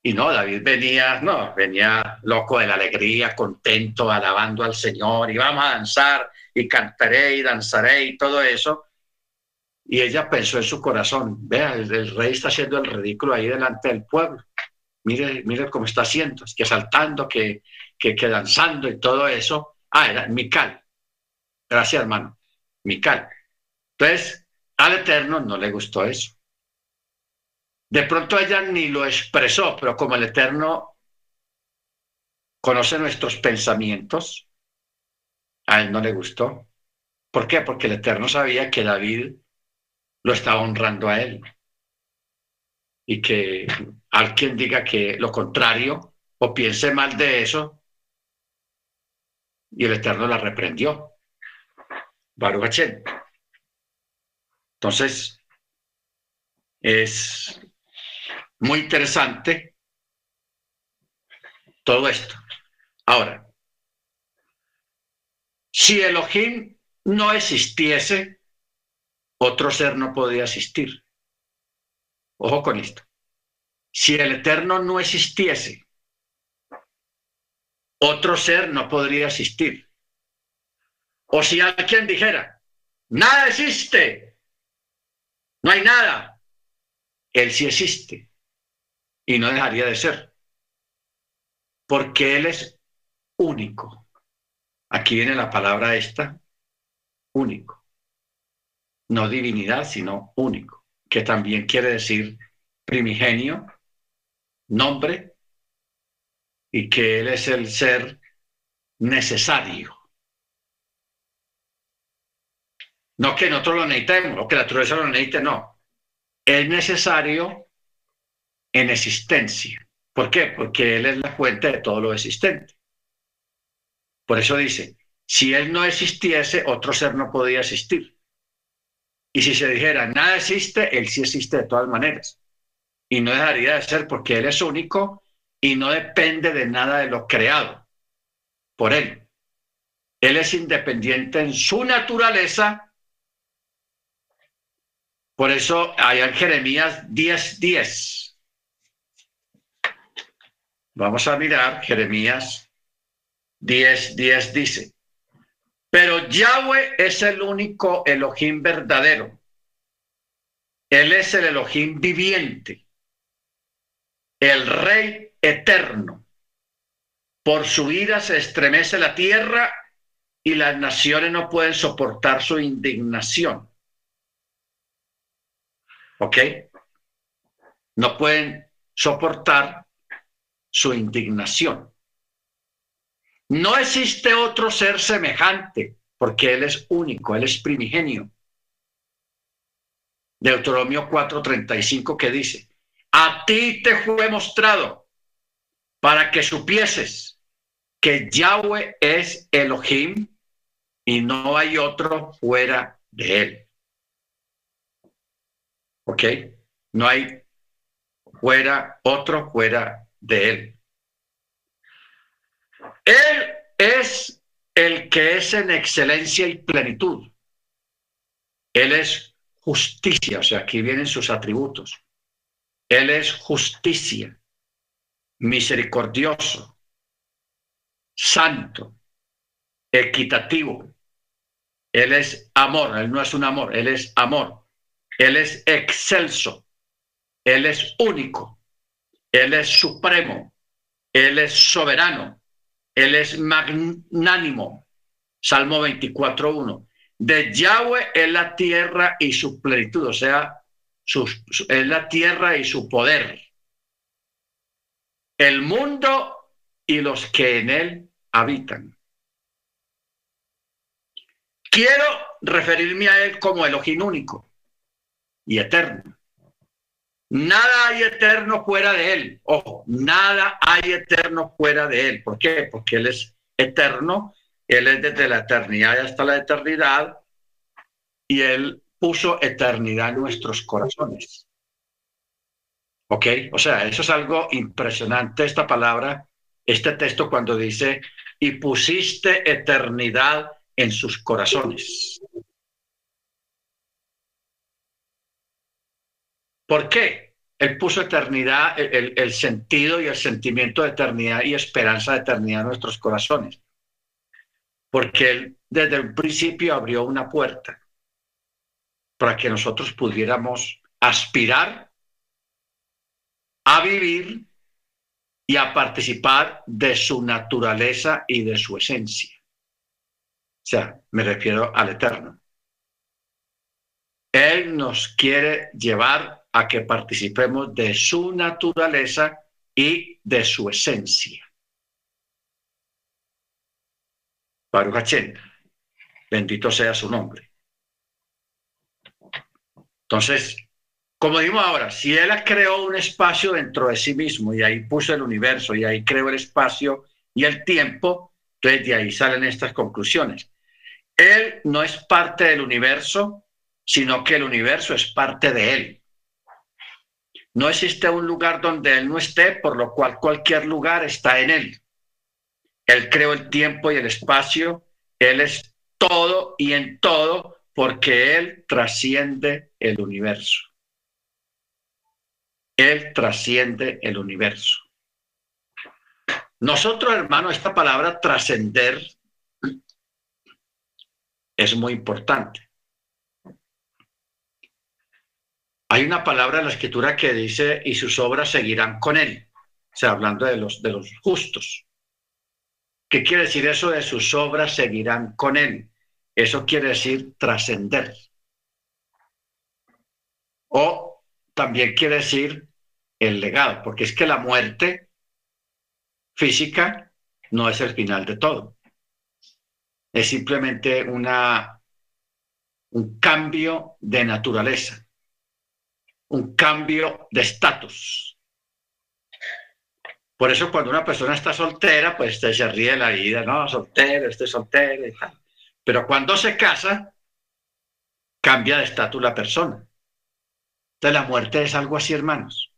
no, David venía, no, venía loco de la alegría, contento, alabando al Señor, y vamos a danzar, y cantaré, y danzaré, y todo eso. Y ella pensó en su corazón, vea, el rey está haciendo el ridículo ahí delante del pueblo mire, mire cómo está haciendo, que saltando, que, que, que danzando y todo eso. Ah, era Mical. Gracias, hermano. Mical. Entonces, al Eterno no le gustó eso. De pronto ella ni lo expresó, pero como el Eterno conoce nuestros pensamientos, a él no le gustó. ¿Por qué? Porque el Eterno sabía que David lo estaba honrando a él y que alguien diga que lo contrario o piense mal de eso, y el Eterno la reprendió. Baruch Entonces, es muy interesante todo esto. Ahora, si Elohim no existiese, otro ser no podía existir. Ojo con esto. Si el Eterno no existiese, otro ser no podría existir. O si alguien dijera, nada existe, no hay nada, Él sí existe y no dejaría de ser, porque Él es único. Aquí viene la palabra esta, único. No divinidad, sino único que también quiere decir primigenio, nombre, y que Él es el ser necesario. No que nosotros lo necesitemos, o que la naturaleza lo necesite, no. Es necesario en existencia. ¿Por qué? Porque Él es la fuente de todo lo existente. Por eso dice, si Él no existiese, otro ser no podía existir. Y si se dijera, nada existe, Él sí existe de todas maneras. Y no dejaría de ser porque Él es único y no depende de nada de lo creado por Él. Él es independiente en su naturaleza. Por eso hay en Jeremías 10:10. 10. Vamos a mirar Jeremías 10:10 10 dice. Pero Yahweh es el único Elohim verdadero. Él es el Elohim viviente, el Rey eterno. Por su ira se estremece la tierra y las naciones no pueden soportar su indignación. ¿Ok? No pueden soportar su indignación. No existe otro ser semejante, porque Él es único, Él es primigenio. Deuteronomio 4:35 que dice, a ti te fue mostrado para que supieses que Yahweh es Elohim y no hay otro fuera de él. ¿Ok? No hay fuera, otro fuera de él. Él es el que es en excelencia y plenitud. Él es justicia, o sea, aquí vienen sus atributos. Él es justicia, misericordioso, santo, equitativo. Él es amor, él no es un amor, él es amor. Él es excelso, él es único, él es supremo, él es soberano, él es magnánimo. Salmo 24.1. De Yahweh es la tierra y su plenitud, o sea, es la tierra y su poder. El mundo y los que en él habitan. quiero referirme a Él como Elohim único y eterno. Nada hay eterno fuera de Él. Ojo, nada hay eterno fuera de Él. ¿Por qué? Porque Él es eterno, Él es desde la eternidad hasta la eternidad y Él puso eternidad en nuestros corazones. ¿Ok? O sea, eso es algo impresionante, esta palabra, este texto cuando dice, y pusiste eternidad en sus corazones. ¿Por qué? Él puso eternidad, el, sentido y el sentimiento de eternidad y esperanza de eternidad en nuestros corazones. Porque Él desde el principio abrió una puerta para que nosotros pudiéramos aspirar a vivir y a participar de su naturaleza y de su esencia. O sea, me refiero al Eterno. Él nos quiere llevar a que participemos de su naturaleza y de su esencia. Baruch bendito sea su nombre. Entonces, como dimos ahora, si él creó un espacio dentro de sí mismo y ahí puso el universo y ahí creó el espacio y el tiempo, entonces de ahí salen estas conclusiones. Él no es parte del universo, sino que el universo es parte de él. No existe un lugar donde él no esté, por lo cual cualquier lugar está en él. Él creó el tiempo y el espacio, él es todo y en todo, porque él trasciende el universo. Él trasciende el universo. Nosotros, hermano, esta palabra trascender es muy importante. Hay una palabra en la escritura que dice, y sus obras seguirán con él. O sea, hablando de los, de los justos. ¿Qué quiere decir eso de sus obras seguirán con él? Eso quiere decir trascender. O también quiere decir el legado, porque es que la muerte física no es el final de todo. Es simplemente una, un cambio de naturaleza, un cambio de estatus. Por eso cuando una persona está soltera, pues se ríe de la vida, no, soltero, estoy soltero y tal. Pero cuando se casa, cambia de estatus la persona. Entonces la muerte es algo así, hermanos.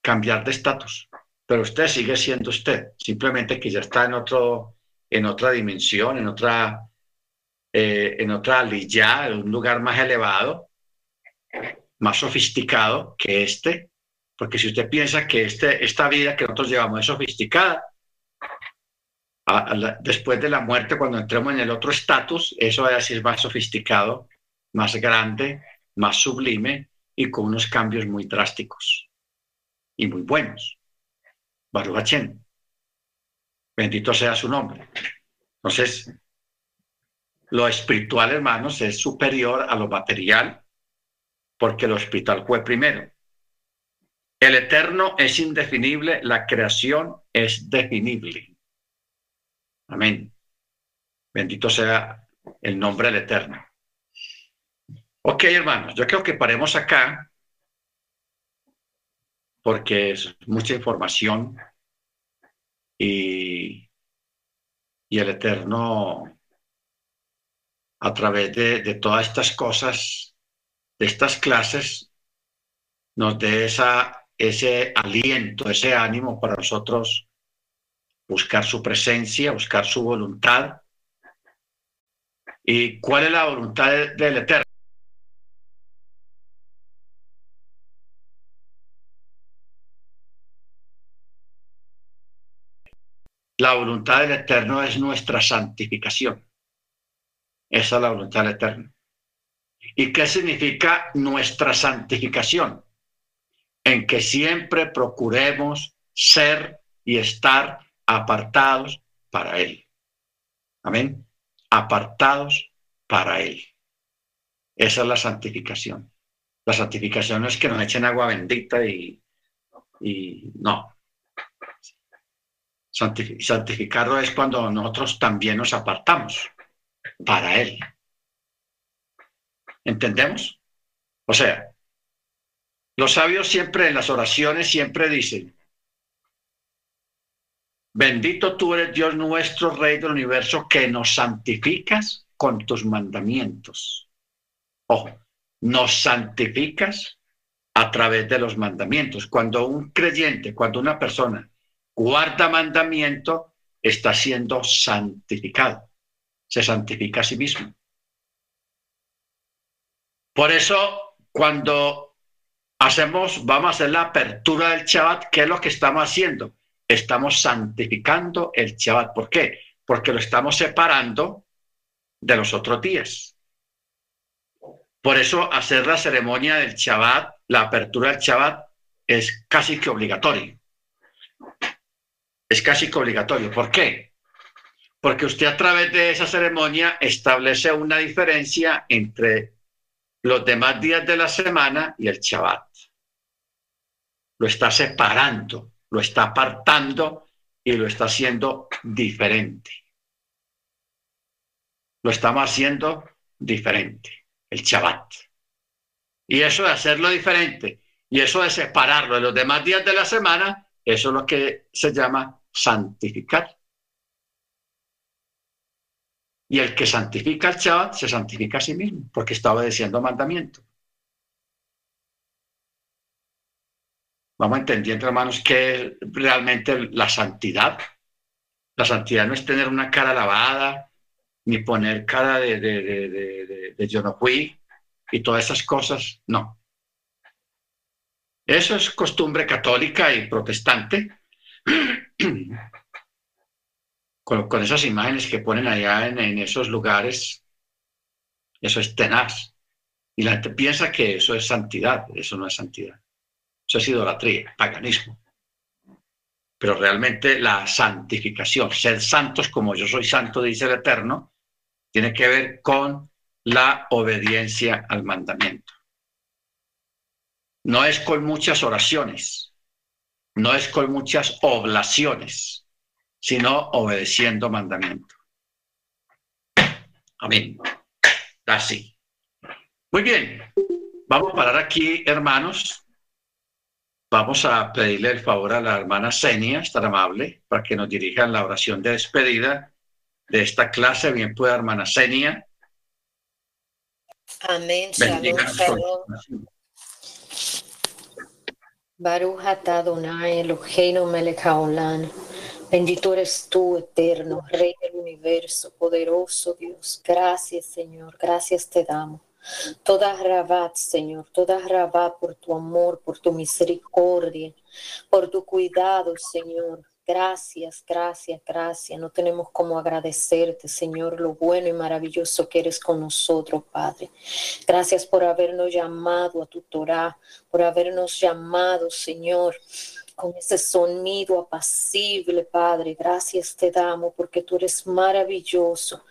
Cambiar de estatus. Pero usted sigue siendo usted, simplemente que ya está en otro, en otra dimensión, en otra, eh, en otra aliyah, en un lugar más elevado, más sofisticado que este. Porque si usted piensa que este, esta vida que nosotros llevamos es sofisticada, después de la muerte, cuando entremos en el otro estatus, eso va a decir más sofisticado, más grande, más sublime y con unos cambios muy drásticos y muy buenos. Baruch Bendito sea su nombre. Entonces, lo espiritual, hermanos, es superior a lo material porque lo espiritual fue primero. El eterno es indefinible, la creación es definible. Amén. Bendito sea el nombre del Eterno. Ok, hermanos, yo creo que paremos acá porque es mucha información y, y el Eterno a través de, de, todas estas cosas, de estas clases, nos dé esa, ese aliento, ese ánimo para nosotros buscar su presencia, buscar su voluntad. ¿Y cuál es la voluntad del Eterno? La voluntad del Eterno es nuestra santificación. Esa es la voluntad del Eterno. ¿Y qué significa nuestra santificación? En que siempre procuremos ser y estar apartados para Él. Amén. Apartados para Él. Esa es la santificación. La santificación no es que nos echen agua bendita y, y no. Santificarlo es cuando nosotros también nos apartamos. para Él. ¿Entendemos? O sea, los sabios siempre en las oraciones siempre dicen, bendito tú eres Dios nuestro, Rey del universo, que nos santificas con tus mandamientos. Ojo, nos santificas a través de los mandamientos. Cuando un creyente, cuando una persona guarda mandamiento, está siendo santificado. Se santifica a sí mismo. Por eso, cuando hacemos, vamos a hacer la apertura del Shabbat, ¿qué es lo que estamos haciendo? Estamos santificando el Shabbat. ¿Por qué? Porque lo estamos separando de los otros días. Por eso hacer la ceremonia del Shabbat, la apertura del Shabbat, es casi que obligatorio. Es casi que obligatorio. ¿Por qué? Porque usted a través de esa ceremonia establece una diferencia entre los demás días de la semana y el Shabbat. Lo está separando, lo está apartando y lo está haciendo diferente. Lo estamos haciendo diferente, el Shabbat. Y eso de hacerlo diferente y eso de separarlo de los demás días de la semana, eso es lo que se llama santificar. Y el que santifica al Shabbat se santifica a sí mismo, porque está obedeciendo mandamiento. Vamos entendiendo, hermanos, que realmente la santidad. La santidad no es tener una cara lavada, ni poner cara de, de, de, de yo no fui y todas esas cosas, no. Eso es costumbre católica y protestante. con, esas imágenes que ponen allá en, esos lugares, eso es tenaz. Y la gente piensa que eso es santidad, eso no es santidad. Eso es idolatría, paganismo. Pero realmente la santificación, ser santos como yo soy santo, dice el Eterno, tiene que ver con la obediencia al mandamiento. No es con muchas oraciones, no es con muchas oblaciones, sino obedeciendo mandamiento. Amén. Así. Muy bien. Vamos a parar aquí, hermanos. Vamos a pedirle el favor a la hermana Senia, estar amable, para que nos dirijan la oración de despedida de esta clase. Bien pueda, hermana Senia. Amén. Shalom, Baruch Adonai Eloheinu melech haolam. Bendito eres tú, eterno, Rey del universo, poderoso Dios. Gracias, Señor. Gracias te damos. Toda rabat, Señor, toda rabat por tu amor, por tu misericordia, por tu cuidado, Señor. Gracias, gracias, gracias. No tenemos como agradecerte, Señor, lo bueno y maravilloso que eres con nosotros, Padre. Gracias por habernos llamado a tu Torah, por habernos llamado, Señor, con ese sonido apacible, Padre. Gracias te damos porque tú eres maravilloso,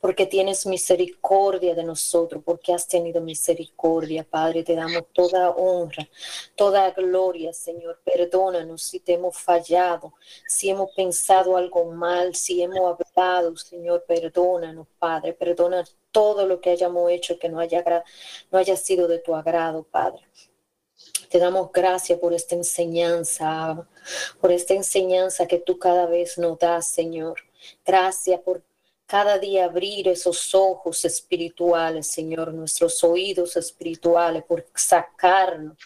porque tienes misericordia de nosotros, porque has tenido misericordia, Padre. Te damos toda honra, toda gloria, Señor. Perdónanos si te hemos fallado, si hemos pensado algo mal, si hemos hablado, Señor. Perdónanos, Padre. Perdona todo lo que hayamos hecho que no haya, no haya sido de tu agrado, Padre. Te damos gracias por esta enseñanza, por esta enseñanza que tú cada vez nos das, Señor. Gracias por cada día abrir esos ojos espirituales, Señor, nuestros oídos espirituales, por sacarnos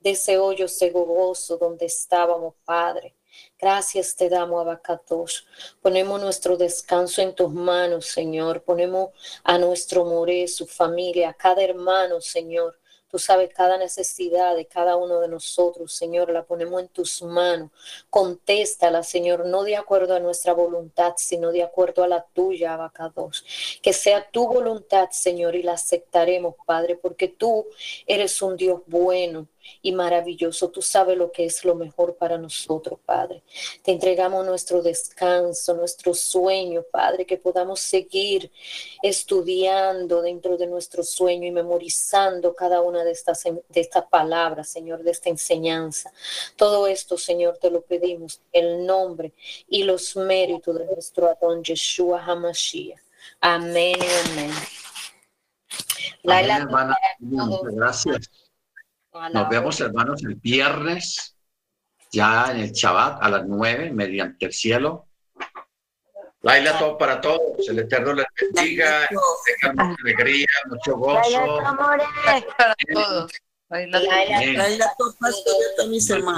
de ese hoyo cegoso donde estábamos, Padre. Gracias te damos, Abacatos. Ponemos nuestro descanso en tus manos, Señor. Ponemos a nuestro More, su familia, a cada hermano, Señor. Tú sabes cada necesidad de cada uno de nosotros, Señor, la ponemos en tus manos. Contéstala, Señor, no de acuerdo a nuestra voluntad, sino de acuerdo a la tuya, Abacados. Que sea tu voluntad, Señor, y la aceptaremos, Padre, porque tú eres un Dios bueno y maravilloso. Tú sabes lo que es lo mejor para nosotros, Padre. Te entregamos nuestro descanso, nuestro sueño, Padre, que podamos seguir estudiando dentro de nuestro sueño y memorizando cada una de estas, de estas palabras, Señor, de esta enseñanza. Todo esto, Señor, te lo pedimos el nombre y los méritos de nuestro Adón Yeshua HaMashiach. Amén amén. Gracias. Nos vemos, hermanos, el viernes, ya en el Shabbat, a las nueve, mediante el cielo. Laila, todo para todos. El Eterno les bendiga, mucha alegría, mucho gozo. Laila, para todos. Laila, Laila, Laila, todo para mis hermanos.